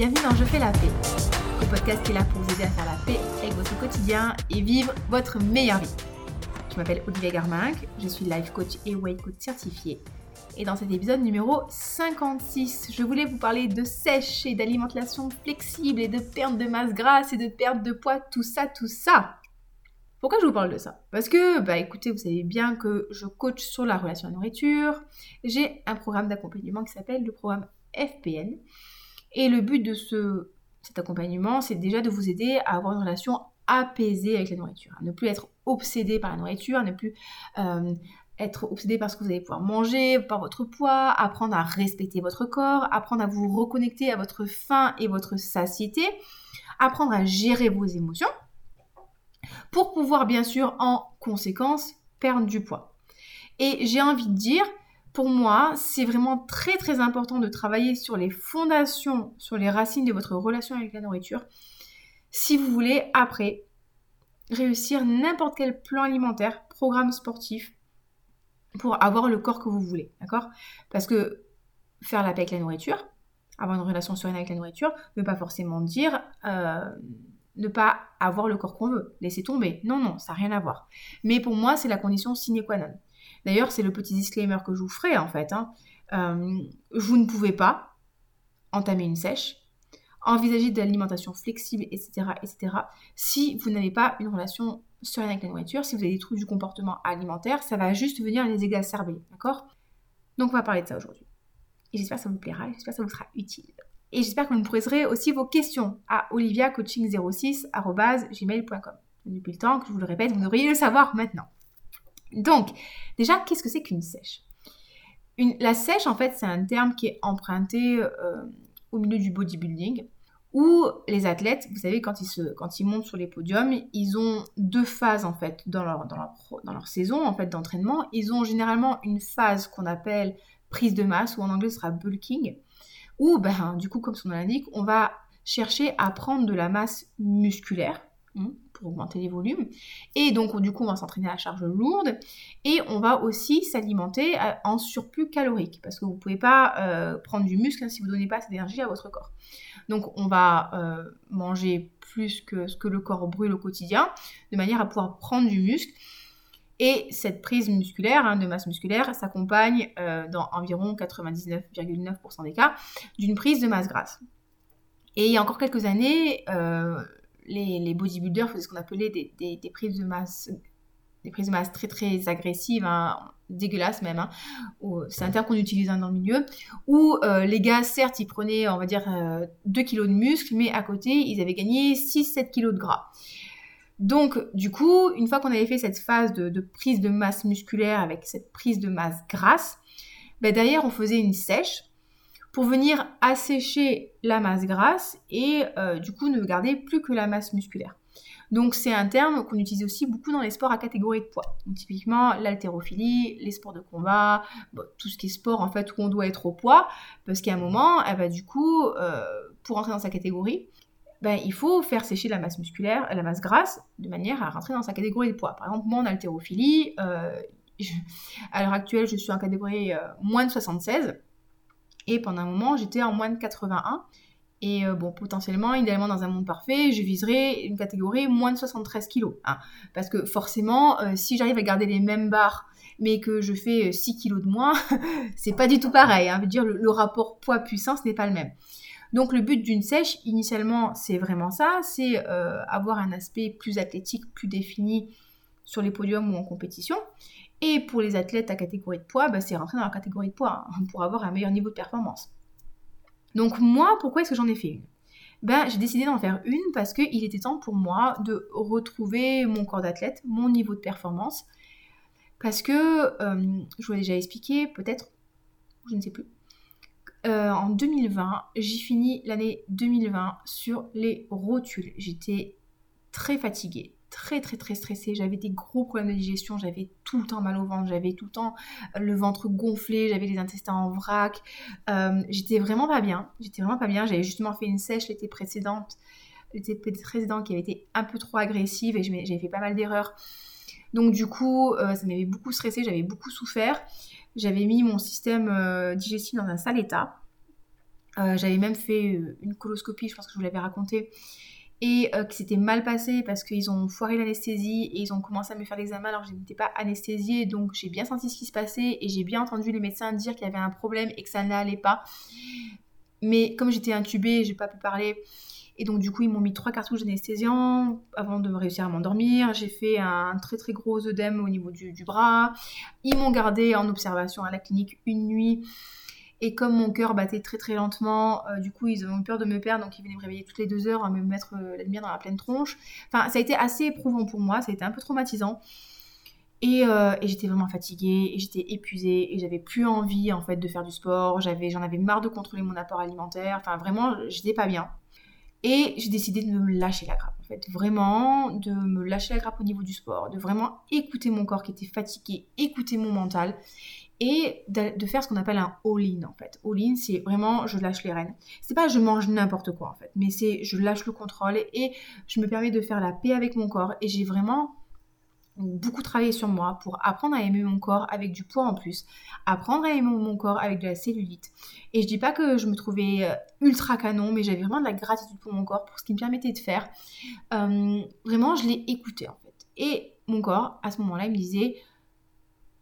Bienvenue dans Je fais la paix, le podcast qui est là pour vous aider à faire la paix avec votre quotidien et vivre votre meilleure vie. Je m'appelle Olivia Garminck, je suis life coach et weight coach certifié. Et dans cet épisode numéro 56, je voulais vous parler de sèche et d'alimentation flexible et de perte de masse grasse et de perte de poids, tout ça, tout ça. Pourquoi je vous parle de ça? Parce que, bah écoutez, vous savez bien que je coach sur la relation à la nourriture. J'ai un programme d'accompagnement qui s'appelle le programme FPN. Et le but de ce, cet accompagnement, c'est déjà de vous aider à avoir une relation apaisée avec la nourriture, à ne plus être obsédé par la nourriture, à ne plus euh, être obsédé par ce que vous allez pouvoir manger, par votre poids, apprendre à respecter votre corps, apprendre à vous reconnecter à votre faim et votre satiété, apprendre à gérer vos émotions, pour pouvoir bien sûr en conséquence perdre du poids. Et j'ai envie de dire, pour moi, c'est vraiment très très important de travailler sur les fondations, sur les racines de votre relation avec la nourriture, si vous voulez après réussir n'importe quel plan alimentaire, programme sportif, pour avoir le corps que vous voulez, Parce que faire la paix avec la nourriture, avoir une relation sereine avec la nourriture, ne pas forcément dire euh, ne pas avoir le corps qu'on veut, laisser tomber. Non, non, ça n'a rien à voir. Mais pour moi, c'est la condition sine qua non. D'ailleurs, c'est le petit disclaimer que je vous ferai en fait. Hein. Euh, vous ne pouvez pas entamer une sèche, envisager de l'alimentation flexible, etc., etc., si vous n'avez pas une relation sereine avec la nourriture, si vous avez des troubles du comportement alimentaire, ça va juste venir les exacerber, d'accord? Donc on va parler de ça aujourd'hui. Et j'espère que ça vous plaira, j'espère que ça vous sera utile. Et j'espère que vous me poserez aussi vos questions à oliviacoaching06.gmail.com. Depuis le temps que je vous le répète, vous devriez le savoir maintenant. Donc, déjà, qu'est-ce que c'est qu'une sèche? La sèche, en fait, c'est un terme qui est emprunté euh, au milieu du bodybuilding, où les athlètes, vous savez, quand ils, se, quand ils montent sur les podiums, ils ont deux phases, en fait, dans leur, dans leur, dans leur saison, en fait, d'entraînement. Ils ont généralement une phase qu'on appelle prise de masse, ou en anglais, ce sera bulking, où, ben, du coup, comme son nom l'indique, on va chercher à prendre de la masse musculaire, hein, pour augmenter les volumes. Et donc, du coup, on va s'entraîner à charge lourde. Et on va aussi s'alimenter euh, en surplus calorique. Parce que vous ne pouvez pas euh, prendre du muscle hein, si vous ne donnez pas assez d'énergie à votre corps. Donc, on va euh, manger plus que ce que le corps brûle au quotidien, de manière à pouvoir prendre du muscle. Et cette prise musculaire, hein, de masse musculaire, s'accompagne dans environ 99,9% des cas d'une prise de masse grasse. Et il y a encore quelques années, les, bodybuilders faisaient ce qu'on appelait des, prises de masse des prises de masse très très agressives, hein, dégueulasses même. Hein, c'est un terme qu'on utilise hein, dans le milieu. Où euh, les gars, certes, ils prenaient, on va dire, 2 euh, kilos de muscle, mais à côté, ils avaient gagné 6-7 kilos de gras. Donc, du coup, une fois qu'on avait fait cette phase de, prise de masse musculaire avec cette prise de masse grasse, ben derrière, on faisait une sèche pour venir assécher la masse grasse et euh, du coup ne garder plus que la masse musculaire. Donc c'est un terme qu'on utilise aussi beaucoup dans les sports à catégorie de poids. typiquement l'haltérophilie, les sports de combat, tout ce qui est sport en fait où on doit être au poids, parce qu'à un moment, eh ben, du coup, euh, pour entrer dans sa catégorie, ben, il faut faire sécher la masse musculaire, la masse grasse, de manière à rentrer dans sa catégorie de poids. Par exemple, moi en haltérophilie, euh, à l'heure actuelle, je suis en catégorie moins de 76. Et pendant un moment, j'étais en moins de 81. Et euh, bon, potentiellement, idéalement, dans un monde parfait, je viserais une catégorie moins de 73 kg. Hein. parce que forcément, euh, si j'arrive à garder les mêmes barres, mais que je fais 6 euh, kg de moins, c'est pas du tout pareil. Hein, veut dire, le, rapport poids-puissance n'est pas le même. Donc le but d'une sèche, initialement, c'est vraiment ça, c'est avoir un aspect plus athlétique, plus défini sur les podiums ou en compétition. Et pour les athlètes à catégorie de poids, bah, c'est rentrer dans la catégorie de poids hein, pour avoir un meilleur niveau de performance. Donc moi, pourquoi est-ce que j'en ai fait une? Ben, J'ai décidé d'en faire une parce qu'il était temps pour moi de retrouver mon corps d'athlète, mon niveau de performance. Parce que, euh, je vous l'ai déjà expliqué, peut-être, je ne sais plus. Euh, en 2020, j'ai fini l'année 2020 sur les rotules. J'étais très fatiguée, très très très stressée, j'avais des gros problèmes de digestion, j'avais tout le temps mal au ventre, j'avais tout le temps euh, le ventre gonflé, j'avais les intestins en vrac, euh, j'étais vraiment pas bien, j'étais vraiment pas bien, j'avais justement fait une sèche l'été précédent, l'été précédent qui avait été un peu trop agressive et j'avais fait pas mal d'erreurs. Donc du coup, euh, ça m'avait beaucoup stressé, j'avais beaucoup souffert, j'avais mis mon système digestif dans un sale état. Euh, j'avais même fait euh, une coloscopie, je pense que je vous l'avais raconté, et euh, que c'était mal passé parce qu'ils ont foiré l'anesthésie et ils ont commencé à me faire l'examen alors que je n'étais pas anesthésiée. Donc j'ai bien senti ce qui se passait et j'ai bien entendu les médecins dire qu'il y avait un problème et que ça n'allait pas. Mais comme j'étais intubée, j'ai pas pu parler. Et donc du coup, ils m'ont mis trois cartouches d'anesthésiant avant de réussir à m'endormir. J'ai fait un très très gros œdème au niveau du, du bras. Ils m'ont gardé en observation à la clinique une nuit. Et comme mon cœur battait très très lentement, euh, du coup ils eu peur de me perdre, donc ils venaient me réveiller toutes les deux heures, à me mettre euh, la lumière dans la pleine tronche. Enfin, ça a été assez éprouvant pour moi, ça a été un peu traumatisant. Et, euh, et j'étais vraiment fatiguée, et j'étais épuisée, et j'avais plus envie en fait de faire du sport. J'avais, j'en avais marre de contrôler mon apport alimentaire. Enfin, vraiment, j'étais pas bien. Et j'ai décidé de me lâcher la grappe, en fait. Vraiment, de me lâcher la grappe au niveau du sport, de vraiment écouter mon corps qui était fatigué, écouter mon mental et de, faire ce qu'on appelle un all-in en fait. All-in, c'est vraiment je lâche les rênes. C'est pas je mange n'importe quoi en fait, mais c'est je lâche le contrôle et je me permets de faire la paix avec mon corps et j'ai vraiment beaucoup travaillé sur moi pour apprendre à aimer mon corps avec du poids en plus, apprendre à aimer mon corps avec de la cellulite. Et je dis pas que je me trouvais euh, ultra canon, mais j'avais vraiment de la gratitude pour mon corps, pour ce qu'il me permettait de faire. Euh, vraiment, je l'ai écouté en fait. Et mon corps, à ce moment-là, il me disait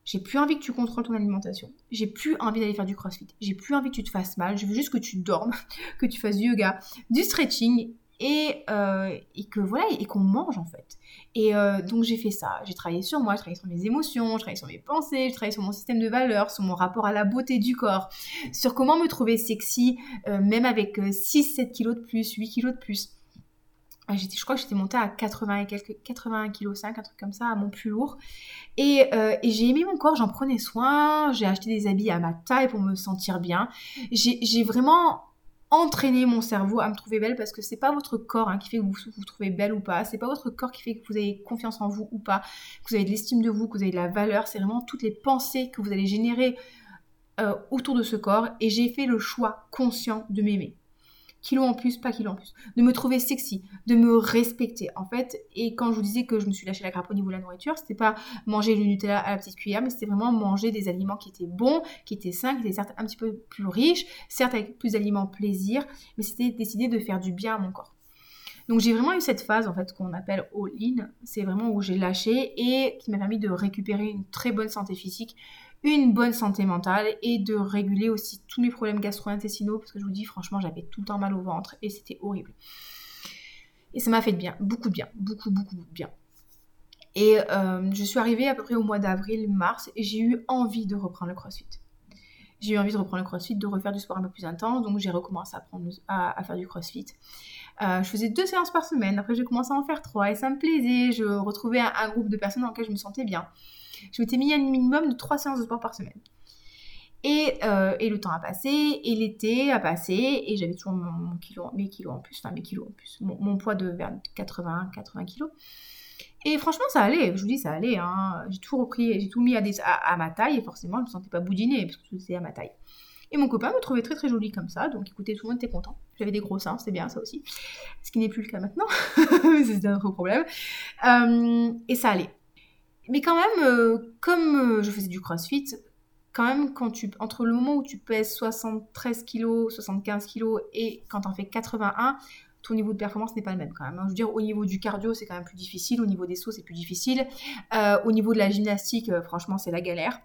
j'ai plus envie que tu contrôles ton alimentation. J'ai plus envie d'aller faire du crossfit. J'ai plus envie que tu te fasses mal. Je veux juste que tu dormes, que tu fasses du yoga, du stretching et, euh, et que voilà, et qu'on mange en fait. Et euh, donc j'ai fait ça. J'ai travaillé sur moi, j'ai travaillé sur mes émotions, j'ai travaillé sur mes pensées, j'ai travaillé sur mon système de valeurs, sur mon rapport à la beauté du corps, sur comment me trouver sexy, euh, même avec 6-7 kilos de plus, 8 kilos de plus. Ah, je crois que j'étais montée à 80 et quelques, 81 kg 5, un truc comme ça, à mon plus lourd. Euh, et, j'ai aimé mon corps, j'en prenais soin, j'ai acheté des habits à ma taille pour me sentir bien. J'ai vraiment entraîné mon cerveau à me trouver belle parce que c'est pas votre corps hein, qui fait que vous vous trouvez belle ou pas, c'est pas votre corps qui fait que vous avez confiance en vous ou pas, que vous avez de l'estime de vous, que vous avez de la valeur, c'est vraiment toutes les pensées que vous allez générer euh, autour de ce corps et j'ai fait le choix conscient de m'aimer kilo en plus, pas kilo en plus, de me trouver sexy, de me respecter en fait. Et quand je vous disais que je me suis lâché la grappe au niveau de la nourriture, c'était pas manger le Nutella à la petite cuillère, mais c'était vraiment manger des aliments qui étaient bons, qui étaient sains, qui étaient certes un petit peu plus riches, certes avec plus d'aliments plaisir, mais c'était décider de faire du bien à mon corps. Donc j'ai vraiment eu cette phase en fait qu'on appelle all-in, c'est vraiment où j'ai lâché et qui m'a permis de récupérer une très bonne santé physique, une bonne santé mentale et de réguler aussi tous mes problèmes gastro-intestinaux parce que je vous dis franchement j'avais tout le temps mal au ventre et c'était horrible. Et ça m'a fait de bien, beaucoup de bien, beaucoup beaucoup de bien. Et euh, je suis arrivée à peu près au mois d'avril, mars et j'ai eu envie de reprendre le crossfit. J'ai eu envie de reprendre le crossfit, de refaire du sport un peu plus intense, donc j'ai recommencé à, prendre, à, faire du crossfit. Euh, je faisais deux séances par semaine, après j'ai commencé à en faire trois et ça me plaisait. Je retrouvais un, un, groupe de personnes dans lequel je me sentais bien je m'étais mis un minimum de 3 séances de sport par semaine. Et, euh, et, le temps a passé, et l'été a passé, et j'avais toujours mon, kilo, mes kilos en plus, enfin mes kilos en plus, mon, poids de vers 80, 80 kilos. Et franchement, ça allait, je vous dis, ça allait. Hein. J'ai tout repris, j'ai tout mis à, à, ma taille, et forcément, je ne me sentais pas boudiner, parce que c'était à ma taille. Et mon copain me trouvait très très jolie comme ça, donc écoutez, tout le monde était content. J'avais des gros seins, c'était bien ça aussi. Ce qui n'est plus le cas maintenant, c'est un autre problème. Euh, et ça allait mais quand même, euh, comme euh, je faisais du crossfit, quand même, entre le moment où tu pèses 73 kg, 75 kg et quand tu en fais 81, ton niveau de performance n'est pas le même quand même. Hein. Je veux dire, au niveau du cardio, c'est quand même plus difficile, au niveau des sauts, c'est plus difficile, euh, au niveau de la gymnastique, franchement, c'est la galère.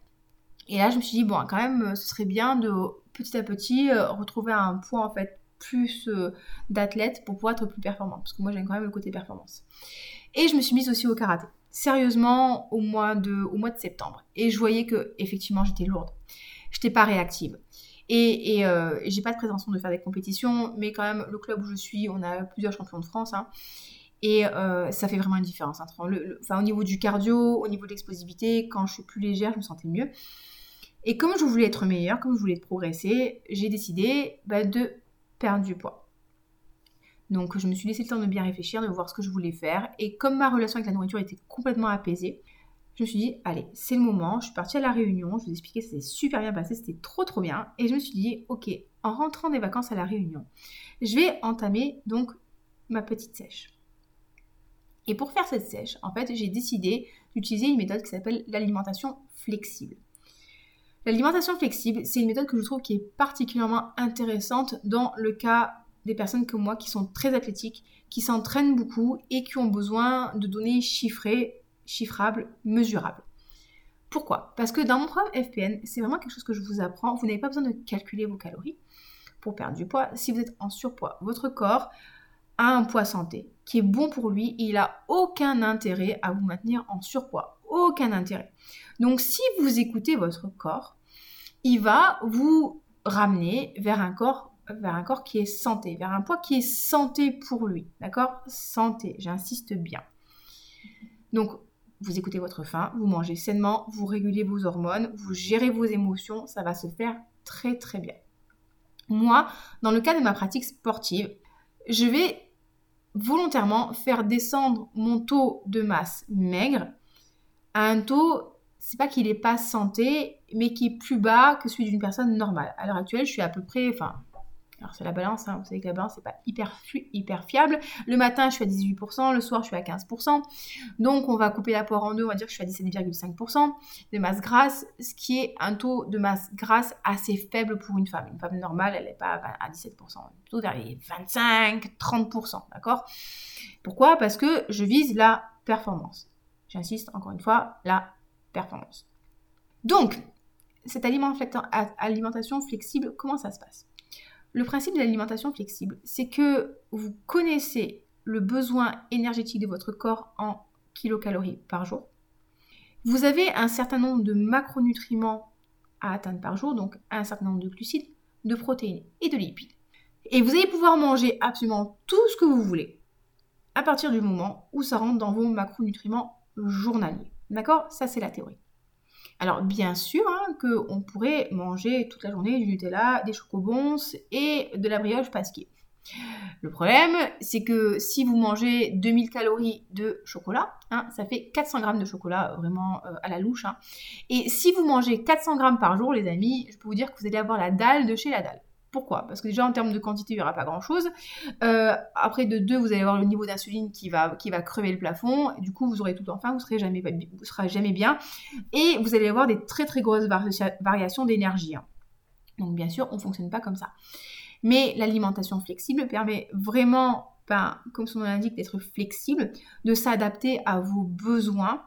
Et là, je me suis dit, bon, quand même, ce serait bien de petit à petit retrouver un poids en fait plus d'athlète pour pouvoir être plus performante, parce que moi, j'aime quand même le côté performance. Et je me suis mise aussi au karaté sérieusement au mois de, septembre. Et je voyais que effectivement j'étais lourde. J'étais pas réactive. Et, et euh, j'ai pas de prétention de faire des compétitions, mais quand même, le club où je suis, on a plusieurs champions de France. Hein, et euh, ça fait vraiment une différence. Hein, enfin, au niveau du cardio, au niveau de l'explosivité, quand je suis plus légère, je me sentais mieux. Et comme je voulais être meilleure, comme je voulais progresser, j'ai décidé bah, de perdre du poids. Donc je me suis laissé le temps de bien réfléchir, de voir ce que je voulais faire. Et comme ma relation avec la nourriture était complètement apaisée, je me suis dit, allez, c'est le moment. Je suis partie à la réunion, je vous ai expliqué, ça s'est super bien passé, c'était trop trop bien. Et je me suis dit, ok, en rentrant des vacances à la réunion, je vais entamer donc ma petite sèche. Et pour faire cette sèche, en fait, j'ai décidé d'utiliser une méthode qui s'appelle l'alimentation flexible. L'alimentation flexible, c'est une méthode que je trouve qui est particulièrement intéressante dans le cas des personnes comme moi qui sont très athlétiques, qui s'entraînent beaucoup et qui ont besoin de données chiffrées, chiffrables, mesurables. Pourquoi? Parce que dans mon programme FPN, c'est vraiment quelque chose que je vous apprends. Vous n'avez pas besoin de calculer vos calories pour perdre du poids. Si vous êtes en surpoids, votre corps a un poids santé qui est bon pour lui et il n'a aucun intérêt à vous maintenir en surpoids. Aucun intérêt. Donc si vous écoutez votre corps, il va vous ramener vers un corps vers un corps qui est santé, vers un poids qui est santé pour lui. D'accord? Santé, j'insiste bien. Donc, vous écoutez votre faim, vous mangez sainement, vous régulez vos hormones, vous gérez vos émotions, ça va se faire très très bien. Moi, dans le cas de ma pratique sportive, je vais volontairement faire descendre mon taux de masse maigre à un taux, c'est pas qu'il n'est pas santé, mais qui est plus bas que celui d'une personne normale. À l'heure actuelle, je suis à peu près, enfin, alors c'est la balance, hein. vous savez que la balance c'est pas hyper, fiable. Le matin je suis à 18%, le soir je suis à 15%. Donc on va couper la poire en deux, on va dire que je suis à 17,5% de masse grasse, ce qui est un taux de masse grasse assez faible pour une femme. Une femme normale elle n'est pas à 17%, plutôt vers les 25-30%, d'accord? Pourquoi? Parce que je vise la performance. J'insiste encore une fois, la performance. Donc, cette alimentation flexible, comment ça se passe? Le principe de l'alimentation flexible, c'est que vous connaissez le besoin énergétique de votre corps en kilocalories par jour. Vous avez un certain nombre de macronutriments à atteindre par jour, donc un certain nombre de glucides, de protéines et de lipides. Et vous allez pouvoir manger absolument tout ce que vous voulez à partir du moment où ça rentre dans vos macronutriments journaliers. D'accord? Ça, c'est la théorie. Alors bien sûr hein, qu'on pourrait manger toute la journée du Nutella, des chocobons et de la brioche pasquier. Le problème, c'est que si vous mangez 2000 calories de chocolat, hein, ça fait 400 grammes de chocolat vraiment euh, à la louche. Hein. Et si vous mangez 400 grammes par jour, les amis, je peux vous dire que vous allez avoir la dalle de chez la dalle. Pourquoi? Parce que déjà en termes de quantité, il n'y aura pas grand-chose. Euh, après de deux, vous allez avoir le niveau d'insuline qui va, crever le plafond. du coup, vous aurez tout enfin, vous ne serez jamais, jamais bien. Et vous allez avoir des très très grosses variations d'énergie. Hein. Donc bien sûr, on ne fonctionne pas comme ça. Mais l'alimentation flexible permet vraiment, ben, comme son nom l'indique, d'être flexible, de s'adapter à vos besoins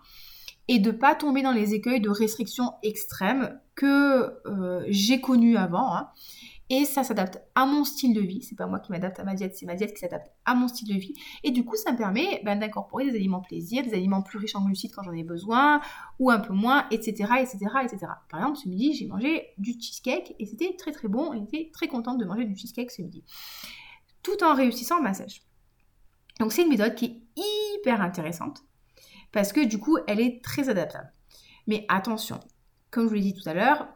et de ne pas tomber dans les écueils de restrictions extrêmes que euh, j'ai connues avant. Hein. Et ça s'adapte à mon style de vie. C'est pas moi qui m'adapte à ma diète, c'est ma diète qui s'adapte à mon style de vie. Et du coup, ça me permet ben, d'incorporer des aliments plaisir, des aliments plus riches en glucides quand j'en ai besoin, ou un peu moins, etc., etc., etc. Par exemple, ce midi, j'ai mangé du cheesecake et c'était très très bon. J'étais très contente de manger du cheesecake ce midi, tout en réussissant ma sèche. Donc c'est une méthode qui est hyper intéressante parce que du coup, elle est très adaptable. Mais attention, comme je vous l'ai dit tout à l'heure,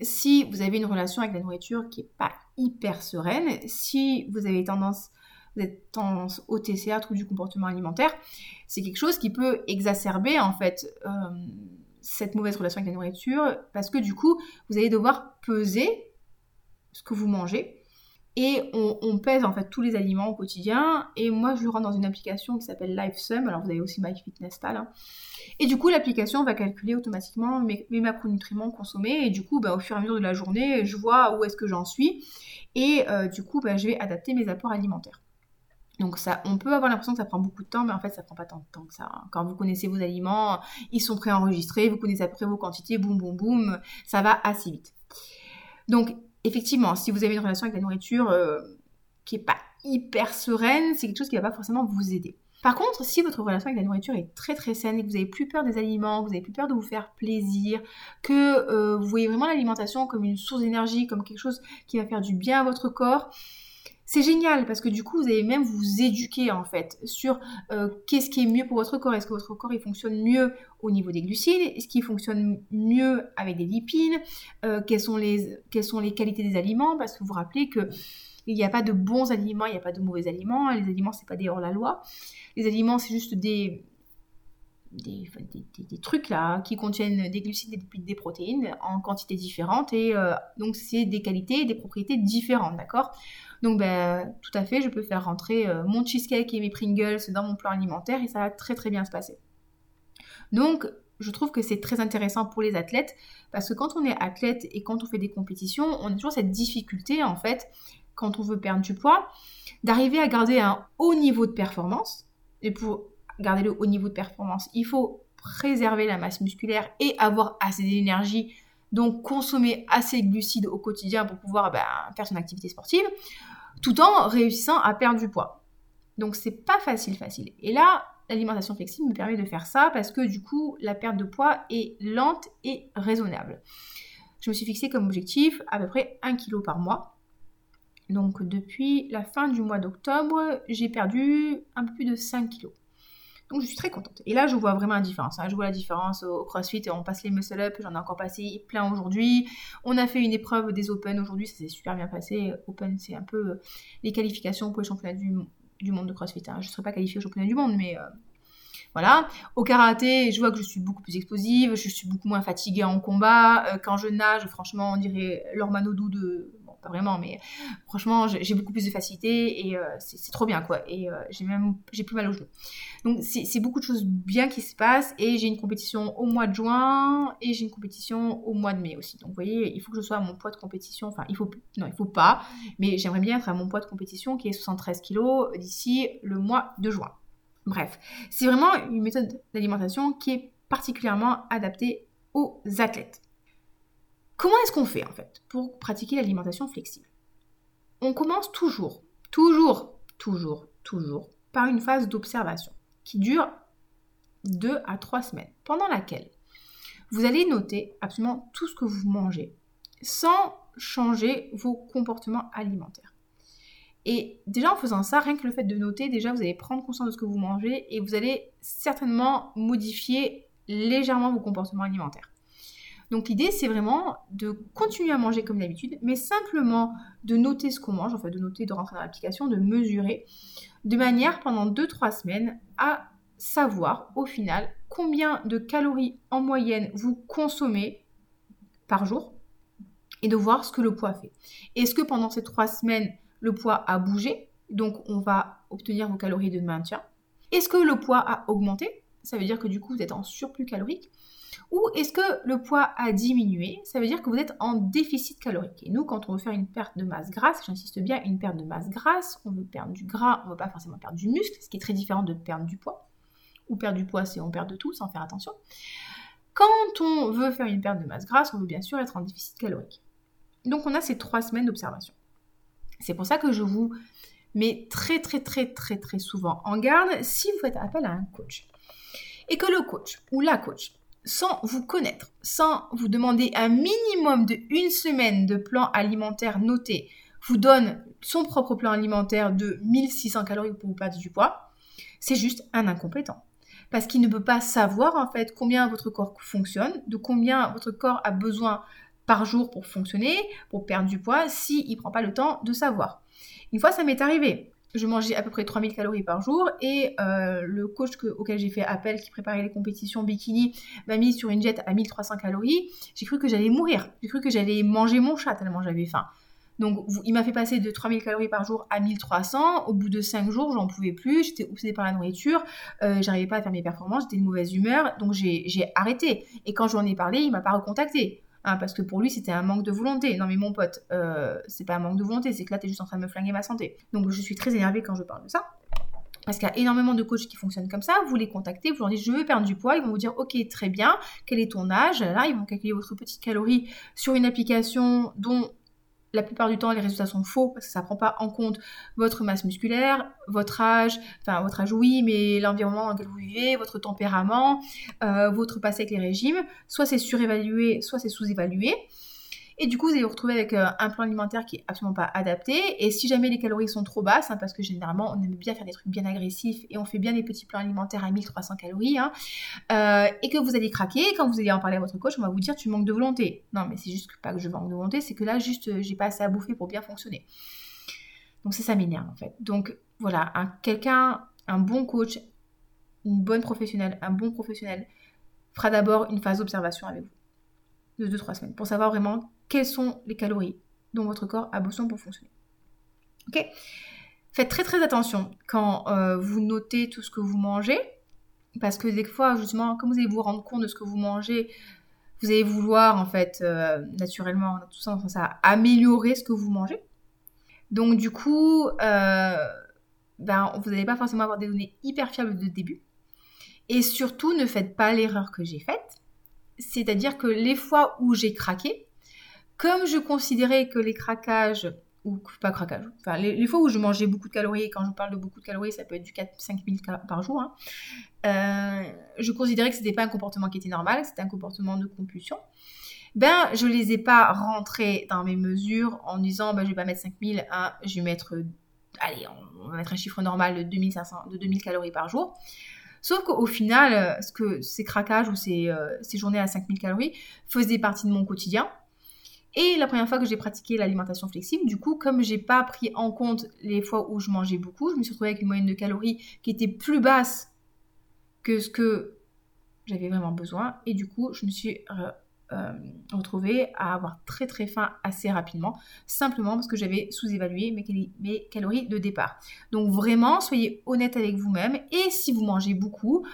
si vous avez une relation avec la nourriture qui n'est pas hyper sereine, si vous avez tendance, tendance au TCA, trouble du comportement alimentaire, c'est quelque chose qui peut exacerber en fait euh, cette mauvaise relation avec la nourriture parce que du coup, vous allez devoir peser ce que vous mangez et on, pèse en fait tous les aliments au quotidien. Et moi, je rentre dans une application qui s'appelle LifeSum. Alors, vous avez aussi MyFitnessPal. Hein. Et du coup, l'application va calculer automatiquement mes, macronutriments consommés. Et du coup, bah, au fur et à mesure de la journée, je vois où est-ce que j'en suis. Et euh, du coup, bah, je vais adapter mes apports alimentaires. Donc ça, on peut avoir l'impression que ça prend beaucoup de temps, mais en fait ça prend pas tant de temps que ça. Hein. Quand vous connaissez vos aliments, ils sont préenregistrés, vous connaissez après vos quantités, boum boum boum, ça va assez vite. Donc effectivement, si vous avez une relation avec la nourriture euh, qui n'est pas hyper sereine, c'est quelque chose qui ne va pas forcément vous aider. Par contre, si votre relation avec la nourriture est très très saine et que vous n'avez plus peur des aliments, que vous n'avez plus peur de vous faire plaisir, que euh, vous voyez vraiment l'alimentation comme une source d'énergie, comme quelque chose qui va faire du bien à votre corps, c'est génial parce que du coup, vous allez même vous éduquer en fait sur euh, qu'est-ce qui est mieux pour votre corps. Est-ce que votre corps il fonctionne mieux au niveau des glucides? Est-ce qu'il fonctionne mieux avec des lipides? Euh, quelles, sont les, qualités des aliments? Parce que vous vous rappelez que il n'y a pas de bons aliments, il n'y a pas de mauvais aliments. Les aliments, c'est pas des hors-la-loi. Les aliments, c'est juste des, des, trucs là qui contiennent des glucides, des lipides, des protéines en quantité différente et euh, donc c'est des qualités et des propriétés différentes, d'accord? Donc, ben, tout à fait, je peux faire rentrer euh, mon cheesecake et mes Pringles dans mon plan alimentaire et ça va très très bien se passer. Donc, je trouve que c'est très intéressant pour les athlètes parce que quand on est athlète et quand on fait des compétitions, on a toujours cette difficulté en fait, quand on veut perdre du poids, d'arriver à garder un haut niveau de performance. Et pour garder le haut niveau de performance, il faut préserver la masse musculaire et avoir assez d'énergie, donc consommer assez de glucides au quotidien pour pouvoir ben, faire son activité sportive, tout en réussissant à perdre du poids. Donc c'est pas facile, facile. Et là, l'alimentation flexible me permet de faire ça parce que du coup, la perte de poids est lente et raisonnable. Je me suis fixé comme objectif à peu près 1 kg par mois. Donc depuis la fin du mois d'octobre, j'ai perdu un peu plus de 5 kg. Donc je suis très contente. Et là, je vois vraiment la différence. Hein. Je vois la différence au CrossFit. On passe les muscle up. J'en ai encore passé plein aujourd'hui. On a fait une épreuve des Open aujourd'hui. Ça s'est super bien passé. Open, c'est un peu les qualifications pour les championnats du, du monde de CrossFit. Hein. Je ne serai pas qualifiée au championnat du monde, mais euh, voilà. Au karaté, je vois que je suis beaucoup plus explosive, je suis beaucoup moins fatiguée en combat. Euh, quand je nage, franchement, on dirait l'Ormanodou de pas vraiment, mais franchement, j'ai beaucoup plus de facilité et euh, c'est trop bien, quoi. Et j'ai même j'ai plus mal aux genoux. Donc, c'est beaucoup de choses bien qui se passent et j'ai une compétition au mois de juin et j'ai une compétition au mois de mai aussi. Donc, vous voyez, il faut que je sois à mon poids de compétition. Enfin, il faut, non, il faut pas, mais j'aimerais bien être à mon poids de compétition qui est 73 kg d'ici le mois de juin. Bref, c'est vraiment une méthode d'alimentation qui est particulièrement adaptée aux athlètes. Comment est-ce qu'on fait en fait pour pratiquer l'alimentation flexible? On commence toujours, toujours, toujours, toujours par une phase d'observation qui dure 2 à 3 semaines, pendant laquelle vous allez noter absolument tout ce que vous mangez sans changer vos comportements alimentaires. Et déjà en faisant ça, rien que le fait de noter, déjà vous allez prendre conscience de ce que vous mangez et vous allez certainement modifier légèrement vos comportements alimentaires. Donc l'idée c'est vraiment de continuer à manger comme d'habitude, mais simplement de noter ce qu'on mange, en fait de noter, de rentrer dans l'application, de mesurer, de manière pendant 2-3 semaines à savoir au final combien de calories en moyenne vous consommez par jour et de voir ce que le poids fait. Est-ce que pendant ces 3 semaines, le poids a bougé, donc on va obtenir vos calories de maintien. Est-ce que le poids a augmenté? Ça veut dire que du coup vous êtes en surplus calorique. Ou est-ce que le poids a diminué? Ça veut dire que vous êtes en déficit calorique. Et nous, quand on veut faire une perte de masse grasse, j'insiste bien, une perte de masse grasse, on veut perdre du gras, on ne veut pas forcément perdre du muscle, ce qui est très différent de perdre du poids. Ou perdre du poids, c'est on perd de tout sans faire attention. Quand on veut faire une perte de masse grasse, on veut bien sûr être en déficit calorique. Donc on a ces trois semaines d'observation. C'est pour ça que je vous mets très très très très très souvent en garde si vous faites appel à un coach. Et que le coach ou la coach, sans vous connaître, sans vous demander un minimum de une semaine de plan alimentaire noté, vous donne son propre plan alimentaire de 1600 calories pour vous perdre du poids, c'est juste un incompétent. Parce qu'il ne peut pas savoir en fait combien votre corps fonctionne, de combien votre corps a besoin par jour pour fonctionner, pour perdre du poids, s'il ne prend pas le temps de savoir. Une fois, ça m'est arrivé. Je mangeais à peu près 3000 calories par jour et euh, le coach auquel j'ai fait appel, qui préparait les compétitions bikini, m'a mis sur une jet à 1300 calories. J'ai cru que j'allais mourir. J'ai cru que j'allais manger mon chat tellement j'avais faim. Donc, il m'a fait passer de 3000 calories par jour à 1300. Au bout de 5 jours, j'en pouvais plus. J'étais obsédée par la nourriture. Euh, j'arrivais pas à faire mes performances. J'étais de mauvaise humeur. Donc, j'ai arrêté. Et quand j'en ai parlé, il m'a pas recontacté. Hein, parce que pour lui, c'était un manque de volonté. Non, mais mon pote, euh, c'est pas un manque de volonté, c'est que là, t'es juste en train de me flinguer ma santé. Donc, je suis très énervée quand je parle de ça. Parce qu'il y a énormément de coachs qui fonctionnent comme ça. Vous les contactez, vous leur dites je veux perdre du poids. Ils vont vous dire ok, très bien, quel est ton âge? Là, ils vont calculer votre petite calorie sur une application dont la plupart du temps, les résultats sont faux parce que ça ne prend pas en compte votre masse musculaire, votre âge, enfin votre âge oui, mais l'environnement dans lequel vous vivez, votre tempérament, euh, votre passé avec les régimes. Soit c'est surévalué, soit c'est sous-évalué. Et du coup, vous allez vous retrouver avec euh, un plan alimentaire qui est absolument pas adapté. Et si jamais les calories sont trop basses, hein, parce que généralement on aime bien faire des trucs bien agressifs et on fait bien des petits plans alimentaires à 1300 calories, hein, euh, et que vous allez craquer, quand vous allez en parler à votre coach, on va vous dire tu manques de volonté. Non, mais c'est juste pas que je manque de volonté, c'est que là, juste, euh, j'ai pas assez à bouffer pour bien fonctionner. Donc ça, ça m'énerve en fait. Donc voilà, un, quelqu'un, un bon coach, une bonne professionnelle, un bon professionnel fera d'abord une phase d'observation avec vous de 2-3 semaines pour savoir vraiment quelles sont les calories dont votre corps a besoin pour fonctionner. Ok? Faites très très attention quand euh, vous notez tout ce que vous mangez. Parce que des fois, justement, comme vous allez vous rendre compte de ce que vous mangez, vous allez vouloir, en fait, euh, naturellement, tout ça, améliorer ce que vous mangez. Donc, du coup, euh, ben, vous n'allez pas forcément avoir des données hyper fiables de début. Et surtout, ne faites pas l'erreur que j'ai faite. C'est-à-dire que les fois où j'ai craqué, comme je considérais que les craquages ou pas craquage, enfin les, fois où je mangeais beaucoup de calories, quand je parle de beaucoup de calories, ça peut être du 4-5 000 par jour, hein, euh, je considérais que ce n'était pas un comportement qui était normal, c'était un comportement de compulsion. Ben, je les ai pas rentrés dans mes mesures en disant, ben, je vais pas mettre 5000, hein, je vais mettre, allez, on va mettre un chiffre normal de 2500, de 2000 calories par jour. Sauf qu'au final, ce que ces craquages ou ces, euh, journées à 5000 calories faisaient partie de mon quotidien. Et la première fois que j'ai pratiqué l'alimentation flexible, du coup, comme j'ai pas pris en compte les fois où je mangeais beaucoup, je me suis retrouvée avec une moyenne de calories qui était plus basse que ce que j'avais vraiment besoin. Et du coup, je me suis euh, à avoir très très faim assez rapidement, simplement parce que j'avais sous-évalué mes, calories de départ. Donc vraiment, soyez honnête avec vous-même et si vous mangez beaucoup,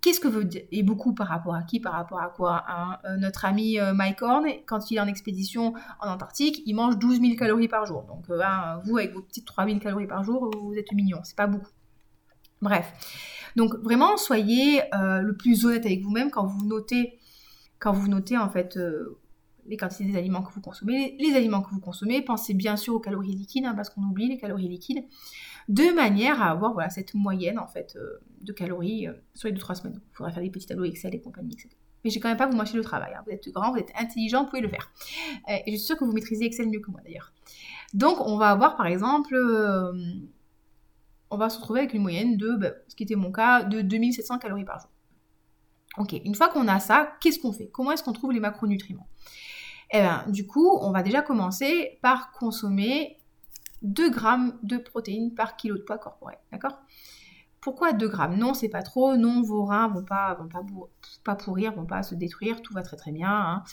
qu'est-ce que vous dites Et beaucoup par rapport à qui Par rapport à quoi hein? Euh, Notre ami euh, Mike Horn, quand il est en expédition en Antarctique, il mange 12 000 calories par jour. Donc hein, vous, avec vos petites 3 000 calories par jour, vous êtes mignon, c'est pas beaucoup. Bref. Donc vraiment, soyez le plus honnête avec vous-même quand vous notez quand vous notez en fait euh, les quantités des aliments que vous consommez, les, aliments que vous consommez, pensez bien sûr aux calories liquides, hein, parce qu'on oublie les calories liquides, de manière à avoir voilà, cette moyenne en fait euh, de calories euh, sur les 2-3 semaines. Il faudra faire des petits tableaux Excel et compagnie, etc. Mais j'ai quand même pas vous moitié le travail. Hein. Vous êtes grand, vous êtes intelligent, vous pouvez le faire. et je suis sûre que vous maîtrisez Excel mieux que moi d'ailleurs. Donc on va avoir par exemple, on va se retrouver avec une moyenne de, bah, ce qui était mon cas, de 2700 calories par jour. Ok, une fois qu'on a ça, qu'est-ce qu'on fait? Comment est-ce qu'on trouve les macronutriments? Eh bien, du coup, on va déjà commencer par consommer 2 grammes de protéines par kilo de poids corporel, d'accord? Pourquoi 2 grammes? Non, c'est pas trop, non, vos reins vont pas, vont pas, pas pourrir, vont pas se détruire, tout va très très bien. Hein.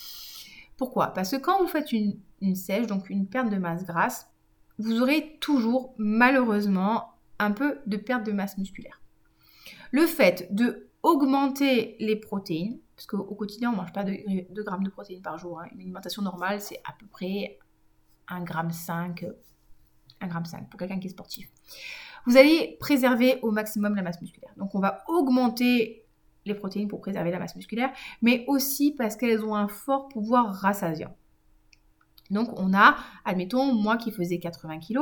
Pourquoi? Parce que quand vous faites une, une sèche, donc une perte de masse grasse, vous aurez toujours, malheureusement, un peu de perte de masse musculaire. Le fait de augmenter les protéines, parce qu'au quotidien, on ne mange pas de 2 grammes de protéines par jour. Hein. Une alimentation normale, c'est à peu près 1 gramme 5, 1 gramme 5 pour quelqu'un qui est sportif. Vous allez préserver au maximum la masse musculaire. Donc, on va augmenter les protéines pour préserver la masse musculaire, mais aussi parce qu'elles ont un fort pouvoir rassasiant. Donc, on a, admettons, moi qui faisais 80 kg,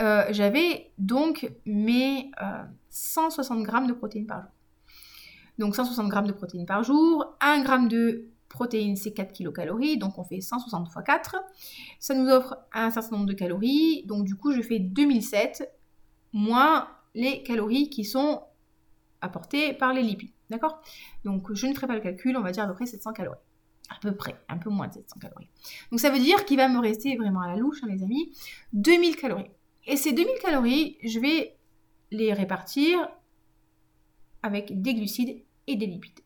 euh, j'avais donc mes 160 euh, grammes de protéines par jour. Donc 160 grammes de protéines par jour. 1 gramme de protéines, c'est 4 kilocalories, donc on fait 160 x 4. Ça nous offre un certain nombre de calories, donc du coup je fais 2007 moins les calories qui sont apportées par les lipides. D'accord? Donc je ne ferai pas le calcul, on va dire à peu près 700 calories. À peu près, un peu moins de 700 calories. Donc ça veut dire qu'il va me rester vraiment à la louche, hein, les amis, 2000 calories. Et ces 2000 calories, je vais les répartir avec des glucides et des lipides.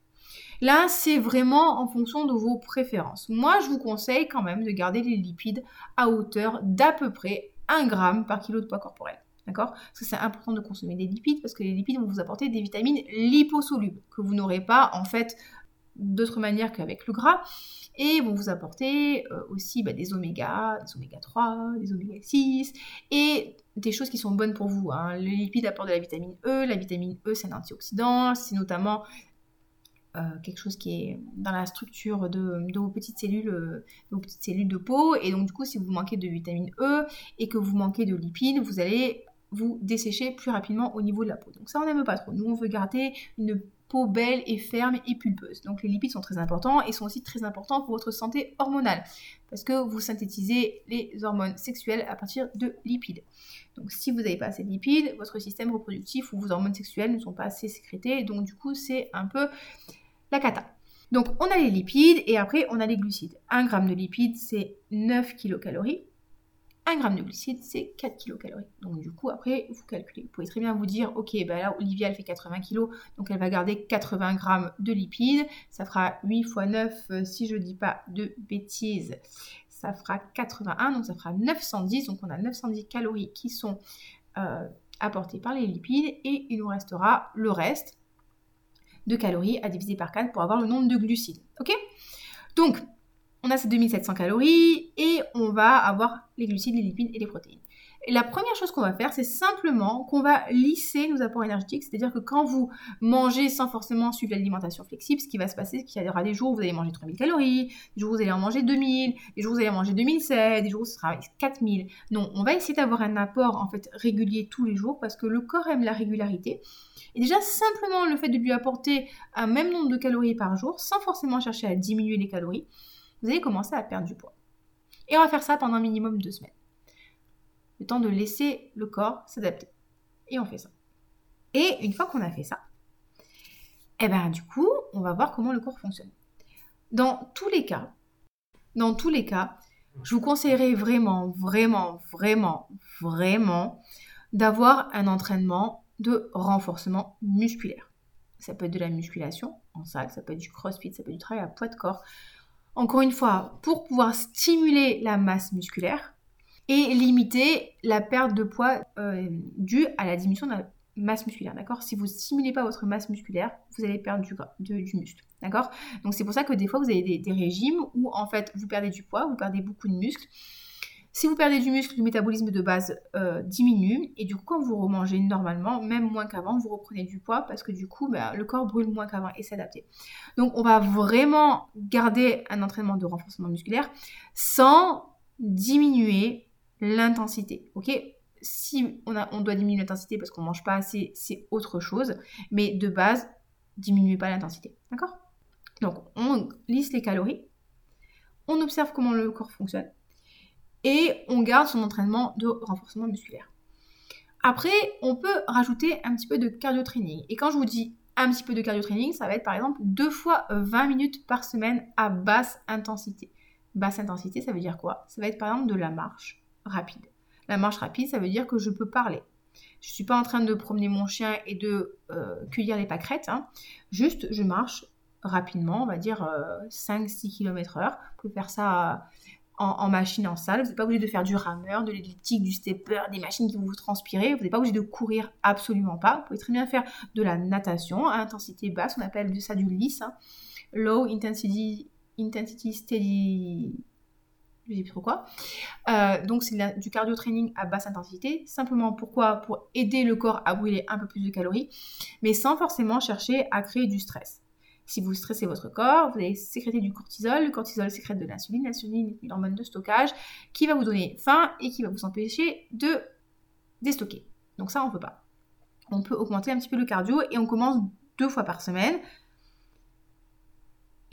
Là, c'est vraiment en fonction de vos préférences. Moi, je vous conseille quand même de garder les lipides à hauteur d'à peu près 1 gramme par kilo de poids corporel. D'accord? Parce que c'est important de consommer des lipides parce que les lipides vont vous apporter des vitamines liposolubles que vous n'aurez pas en fait d'autre manière qu'avec le gras et vont vous apporter euh, aussi bah, des oméga, des oméga 3, des oméga 6 et des choses qui sont bonnes pour vous. Hein. Les lipides apportent de la vitamine E, la vitamine E c'est un antioxydant, c'est notamment euh, quelque chose qui est dans la structure de, vos petites cellules, euh, de vos petites cellules de peau. Et donc du coup, si vous manquez de vitamine E et que vous manquez de lipides, vous allez vous dessécher plus rapidement au niveau de la peau. Donc ça, on n'aime pas trop. Nous, on veut garder une peau belle et ferme et pulpeuse. Donc les lipides sont très importants et sont aussi très importants pour votre santé hormonale parce que vous synthétisez les hormones sexuelles à partir de lipides. Donc si vous n'avez pas assez de lipides, votre système reproductif ou vos hormones sexuelles ne sont pas assez sécrétées. Donc du coup, c'est un peu la cata. Donc on a les lipides et après on a les glucides. 1 g de lipides c'est 9 kilocalories. 1 g de glucides c'est 4 kilocalories. Donc du coup après vous calculez. Vous pouvez très bien vous dire ok bah là Olivia elle fait 80 kg donc elle va garder 80 g de lipides. Ça fera 8 x 9 si je dis pas de bêtises. Ça fera 81 donc ça fera 910. Donc on a 910 calories qui sont euh, apportées par les lipides et il nous restera le reste de calories à diviser par 4 pour avoir le nombre de glucides. Ok? Donc, on a ces 2700 calories et on va avoir les glucides, les lipides et les protéines. Et la première chose qu'on va faire, c'est simplement qu'on va lisser nos apports énergétiques. C'est-à-dire que quand vous mangez sans forcément suivre l'alimentation flexible, ce qui va se passer, c'est qu'il y aura des jours où vous allez manger 3000 calories, des jours où vous allez en manger 2000, des jours où vous allez en manger 2007, des jours où ce sera 4000. Non, on va essayer d'avoir un apport en fait régulier tous les jours parce que le corps aime la régularité. Et déjà, simplement le fait de lui apporter un même nombre de calories par jour, sans forcément chercher à diminuer les calories, vous allez commencer à perdre du poids. Et on va faire ça pendant un minimum deux semaines le temps de laisser le corps s'adapter. Et on fait ça. Et une fois qu'on a fait ça, eh ben du coup, on va voir comment le corps fonctionne. Dans tous les cas, dans tous les cas, je vous conseillerais vraiment, vraiment, vraiment, vraiment d'avoir un entraînement de renforcement musculaire. Ça peut être de la musculation en salle, ça peut être du crossfit, ça peut être du travail à poids de corps. Encore une fois, pour pouvoir stimuler la masse musculaire, et limiter la perte de poids euh, due à la diminution de la masse musculaire, d'accord? Si vous ne stimulez pas votre masse musculaire, vous allez perdre du, muscle, d'accord? Donc c'est pour ça que des fois vous avez des, régimes où en fait vous perdez du poids, vous perdez beaucoup de muscle. Si vous perdez du muscle, le métabolisme de base euh, diminue et du coup quand vous remangez normalement, même moins qu'avant, vous reprenez du poids parce que du coup bah, le corps brûle moins qu'avant et s'adapter. Donc on va vraiment garder un entraînement de renforcement musculaire sans diminuer l'intensité. Ok? Si on, doit diminuer l'intensité parce qu'on mange pas assez, c'est autre chose. Mais de base, diminuez pas l'intensité. D'accord? Donc, on lisse les calories, on observe comment le corps fonctionne et on garde son entraînement de renforcement musculaire. Après, on peut rajouter un petit peu de cardio training. Et quand je vous dis un petit peu de cardio training, ça va être par exemple deux fois 20 minutes par semaine à basse intensité. Basse intensité, ça veut dire quoi? Ça va être par exemple de la marche, rapide. La marche rapide, ça veut dire que je peux parler. Je ne suis pas en train de promener mon chien et de euh, cueillir les pâquerettes. Hein. Juste, je marche rapidement, on va dire 5-6 euh, km heure. Vous pouvez faire ça en, machine, en salle. Vous n'êtes pas obligé de faire du rameur, de l'elliptique, du stepper, des machines qui vont vous transpirer. Vous n'êtes pas obligé de courir absolument pas. Vous pouvez très bien faire de la natation à intensité basse. On appelle ça du LIS. Hein. Low Intensity, intensity Steady je. Euh, donc c'est du cardio training à basse intensité. Simplement pourquoi? Pour aider le corps à brûler un peu plus de calories, mais sans forcément chercher à créer du stress. Si vous stressez votre corps, vous allez sécréter du cortisol. Le cortisol sécrète de l'insuline. L'insuline est une hormone de stockage qui va vous donner faim et qui va vous empêcher de déstocker. Donc ça, on ne peut pas. On peut augmenter un petit peu le cardio et on commence deux fois par semaine.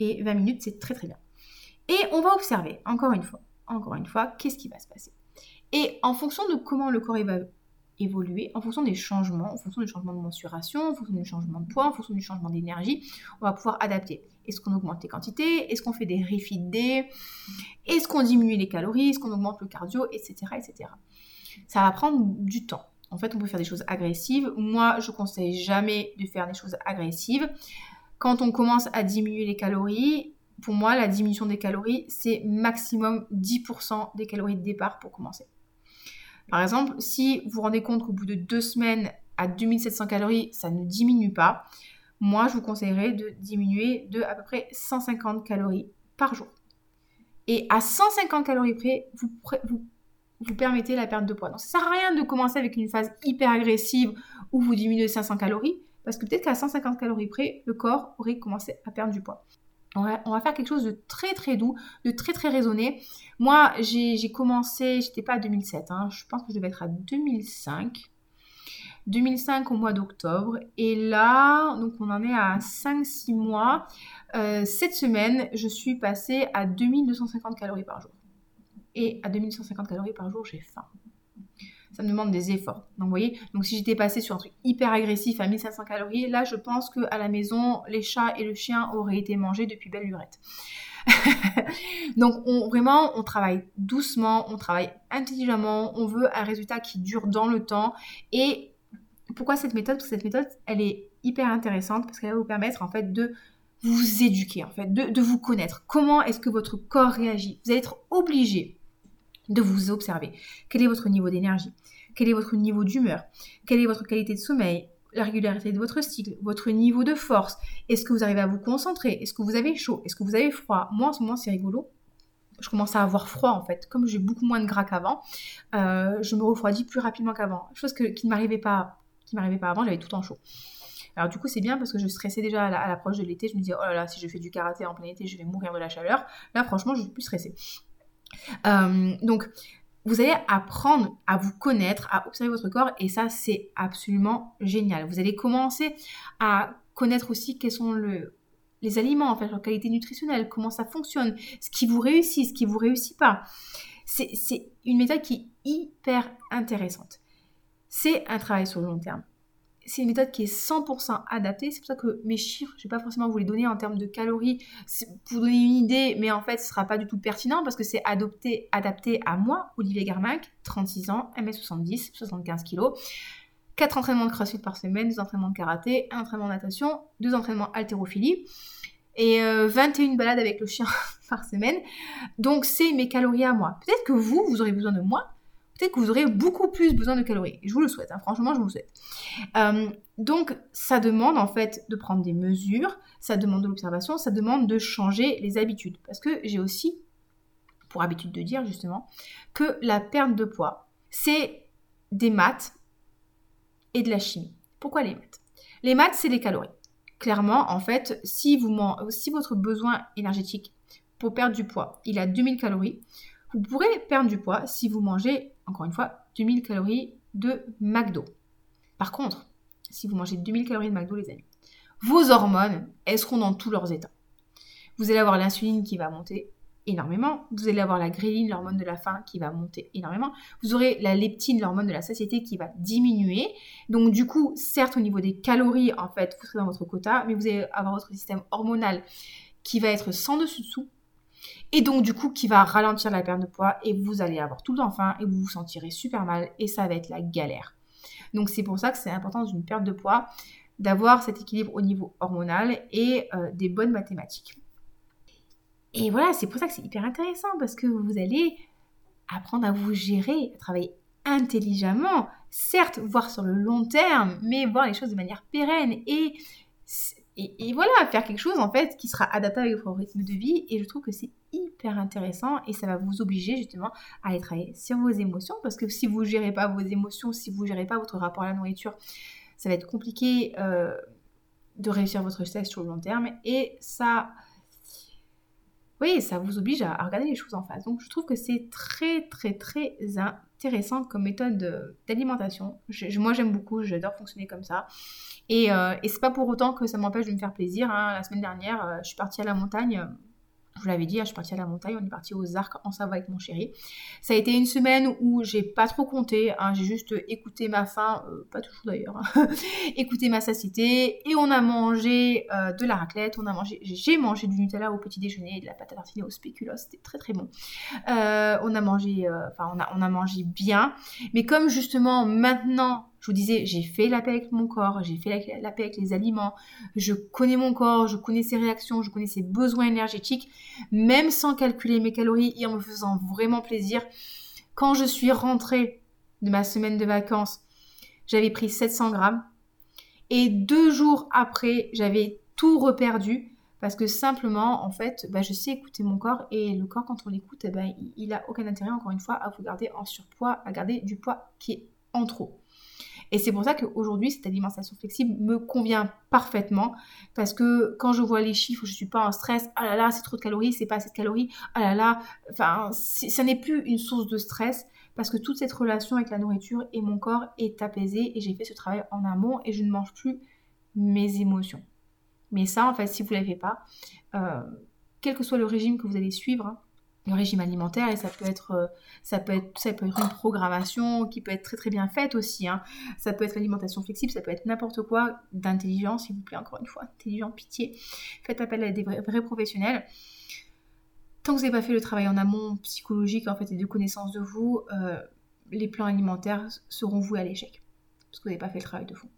Et 20 minutes, c'est très très bien. Et on va observer, encore une fois encore une fois, qu'est-ce qui va se passer? Et en fonction de comment le corps va évoluer, en fonction des changements, en fonction du changement de mensuration, en fonction du changement de poids, en fonction du changement d'énergie, on va pouvoir adapter. Est-ce qu'on augmente les quantités? Est-ce qu'on fait des refeed Est-ce qu'on diminue les calories? Est-ce qu'on augmente le cardio? Etc. etc. Ça va prendre du temps. En fait, on peut faire des choses agressives. Moi, je conseille jamais de faire des choses agressives. Quand on commence à diminuer les calories, pour moi, la diminution des calories, c'est maximum 10% des calories de départ pour commencer. Par exemple, si vous vous rendez compte qu'au bout de deux semaines, à 2700 calories, ça ne diminue pas, moi, je vous conseillerais de diminuer de à peu près 150 calories par jour. Et à 150 calories près, vous, vous, permettez la perte de poids. Donc, ça ne sert à rien de commencer avec une phase hyper agressive où vous diminuez 500 calories, parce que peut-être qu'à 150 calories près, le corps aurait commencé à perdre du poids. On va, faire quelque chose de très très doux, de très très raisonné. Moi, j'ai commencé, j'étais pas à 2007, hein, je pense que je devais être à 2005. 2005 au mois d'octobre. Et là, donc on en est à 5-6 mois. Euh, cette semaine, je suis passée à 2250 calories par jour. Et à 2250 calories par jour, j'ai faim ça me demande des efforts. Donc, vous voyez, donc si j'étais passée sur un truc hyper agressif à 1500 calories, là, je pense qu'à la maison, les chats et le chien auraient été mangés depuis belle lurette. donc, on, vraiment, on travaille doucement, on travaille intelligemment, on veut un résultat qui dure dans le temps. Et pourquoi cette méthode? Parce que cette méthode, elle est hyper intéressante parce qu'elle va vous permettre, en fait, de vous éduquer, en fait, de vous connaître. Comment est-ce que votre corps réagit? Vous allez être obligé de vous observer. Quel est votre niveau d'énergie? Quel est votre niveau d'humeur? Quelle est votre qualité de sommeil? La régularité de votre cycle, votre niveau de force? Est-ce que vous arrivez à vous concentrer? Est-ce que vous avez chaud? Est-ce que vous avez froid? Moi, en ce moment, c'est rigolo. Je commence à avoir froid en fait. Comme j'ai beaucoup moins de gras qu'avant, euh, je me refroidis plus rapidement qu'avant. Chose qui ne m'arrivait pas, qui m'arrivait pas avant, j'avais tout en chaud. Alors du coup, c'est bien parce que je stressais déjà à l'approche de l'été. Je me disais, oh là là, si je fais du karaté en plein été, je vais mourir de la chaleur. Là, franchement, je suis plus stressée. Euh, donc, vous allez apprendre à vous connaître, à observer votre corps et ça c'est absolument génial. Vous allez commencer à connaître aussi quels sont les aliments, en fait, leur qualité nutritionnelle, comment ça fonctionne, ce qui vous réussit, ce qui vous réussit pas. C'est une méthode qui est hyper intéressante. C'est un travail sur le long terme c'est une méthode qui est 100% adaptée. C'est pour ça que mes chiffres, je ne vais pas forcément vous les donner en termes de calories pour donner une idée, mais en fait, ce ne sera pas du tout pertinent parce que c'est adopté, adapté à moi, Olivier Garmac, 36 ans, 1m70, 75 kg. 4 entraînements de crossfit par semaine, 2 entraînements de karaté, 1 entraînement de natation, 2 entraînements haltérophilie et 21 euh, balades avec le chien par semaine. Donc c'est mes calories à moi. Peut-être que vous, vous aurez besoin de moins, que vous aurez beaucoup plus besoin de calories. Je vous le souhaite, hein. franchement, je vous le souhaite. Euh, donc, ça demande en fait de prendre des mesures, ça demande de l'observation, ça demande de changer les habitudes. Parce que j'ai aussi pour habitude de dire justement que la perte de poids, c'est des maths et de la chimie. Pourquoi les maths? Les maths, c'est les calories. Clairement, en fait, si, vous, si votre besoin énergétique pour perdre du poids, il a 2000 calories, vous pourrez perdre du poids si vous mangez, encore une fois, 2000 calories de McDo. Par contre, si vous mangez 2000 calories de McDo, les amis, vos hormones, elles seront dans tous leurs états. Vous allez avoir l'insuline qui va monter énormément. Vous allez avoir la gréline, l'hormone de la faim, qui va monter énormément. Vous aurez la leptine, l'hormone de la satiété, qui va diminuer. Donc du coup, certes, au niveau des calories, en fait, vous serez dans votre quota, mais vous allez avoir votre système hormonal qui va être sans dessus-dessous et donc du coup qui va ralentir la perte de poids et vous allez avoir tout le temps faim et vous vous sentirez super mal et ça va être la galère. Donc c'est pour ça que c'est important dans une perte de poids d'avoir cet équilibre au niveau hormonal et euh, des bonnes mathématiques. Et voilà, c'est pour ça que c'est hyper intéressant parce que vous allez apprendre à vous gérer, à travailler intelligemment, certes voir sur le long terme, mais voir les choses de manière pérenne et et, voilà, faire quelque chose en fait qui sera adapté avec votre rythme de vie. Et je trouve que c'est hyper intéressant et ça va vous obliger justement à aller travailler sur vos émotions parce que si vous gérez pas vos émotions, si vous gérez pas votre rapport à la nourriture, ça va être compliqué euh, de réussir votre stress sur le long terme et ça, oui, ça vous oblige à, regarder les choses en face. Donc je trouve que c'est très très très intéressant comme méthode d'alimentation. Moi j'aime beaucoup, j'adore fonctionner comme ça. Et, euh, et c'est pas pour autant que ça m'empêche de me faire plaisir. Hein. La semaine dernière, euh, je suis partie à la montagne je vous l'avais dit, hein, je suis partie à la montagne, on est parti aux Arcs en Savoie avec mon chéri. Ça a été une semaine où j'ai pas trop compté, hein, j'ai juste écouté ma faim, euh, pas toujours d'ailleurs, hein, écouté ma satiété, et on a mangé euh, de la raclette, on a mangé, j'ai mangé du Nutella au petit déjeuner et de la pâte à tartiner au spéculoos, c'était très très bon. Euh, on a mangé, enfin on a, mangé bien, mais comme justement maintenant vous disais, j'ai fait la paix avec mon corps, j'ai fait la paix avec les aliments, je connais mon corps, je connais ses réactions, je connais ses besoins énergétiques, même sans calculer mes calories et en me faisant vraiment plaisir. Quand je suis rentrée de ma semaine de vacances, j'avais pris 700 grammes et deux jours après, j'avais tout reperdu parce que simplement, en fait, bah, je sais écouter mon corps et le corps, quand on l'écoute, eh ben, il n'a aucun intérêt, encore une fois, à vous garder en surpoids, à garder du poids qui est en trop. Et c'est pour ça qu'aujourd'hui, cette alimentation flexible me convient parfaitement parce que quand je vois les chiffres, je ne suis pas en stress. Ah là là, c'est trop de calories, c'est pas assez de calories. Ah là là, enfin, ça n'est plus une source de stress parce que toute cette relation avec la nourriture et mon corps est apaisée et j'ai fait ce travail en amont et je ne mange plus mes émotions. Mais ça, en fait, si vous ne l'avez pas, euh, quel que soit le régime que vous allez suivre, hein, le régime alimentaire et ça peut être euh, ça peut être ça peut être une programmation qui peut être très très bien faite aussi hein. ça peut être l'alimentation flexible ça peut être n'importe quoi d'intelligent s'il vous plaît encore une fois intelligent pitié. Faites appel à des vrais, professionnels. Tant que vous n'avez pas fait le travail en amont psychologique en fait et de connaissance de vous euh, les plans alimentaires seront voués à l'échec parce que vous n'avez pas fait le travail de fond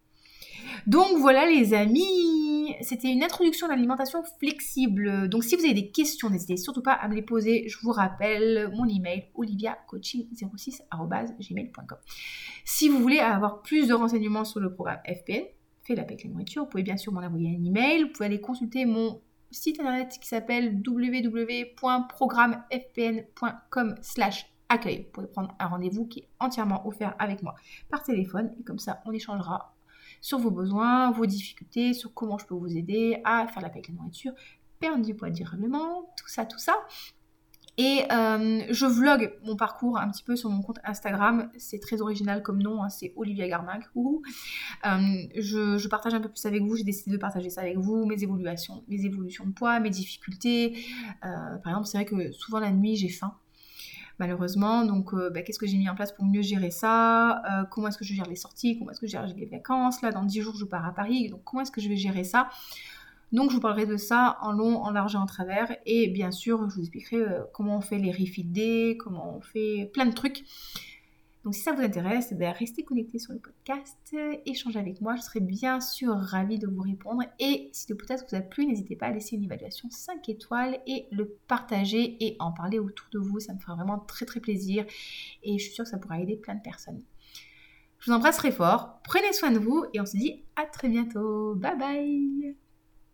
donc voilà les amis, c'était une introduction d'alimentation flexible. Donc si vous avez des questions, n'hésitez surtout pas à me les poser. Je vous rappelle mon email oliviacoaching06@gmail.com. Si vous voulez avoir plus de renseignements sur le programme FPN, fait la paix avec la nourriture. Vous pouvez bien sûr m'en envoyer un email. Vous pouvez aller consulter mon site internet qui s'appelle www.programmefpn.com accueil. Vous pouvez prendre un rendez-vous qui est entièrement offert avec moi par téléphone et comme ça on échangera sur vos besoins, vos difficultés, sur comment je peux vous aider à faire la paix avec la nourriture, perdre du poids durablement, tout ça, tout ça. Et euh, je vlog mon parcours un petit peu sur mon compte Instagram. C'est très original comme nom, hein, c'est Olivia Garmac. Euh, je, partage un peu plus avec vous. J'ai décidé de partager ça avec vous, mes évolutions, mes évolutions de poids, mes difficultés. Euh, par exemple, c'est vrai que souvent la nuit, j'ai faim malheureusement. Donc, bah, qu'est-ce que j'ai mis en place pour mieux gérer ça? Comment est-ce que je gère les sorties? Comment est-ce que je gère les vacances? Là, dans 10 jours, je pars à Paris. Donc, comment est-ce que je vais gérer ça? Donc je vous parlerai de ça en long, en large et en travers. Et bien sûr, je vous expliquerai euh, comment on fait les refill day, comment on fait plein de trucs. Donc si ça vous intéresse, ben, restez connectés sur le podcast, échangez avec moi, je serai bien sûr ravie de vous répondre. Et si le podcast vous a plu, n'hésitez pas à laisser une évaluation 5 étoiles et le partager et en parler autour de vous. Ça me fera vraiment très très plaisir et je suis sûre que ça pourra aider plein de personnes. Je vous embrasse très fort, prenez soin de vous et on se dit à très bientôt. Bye bye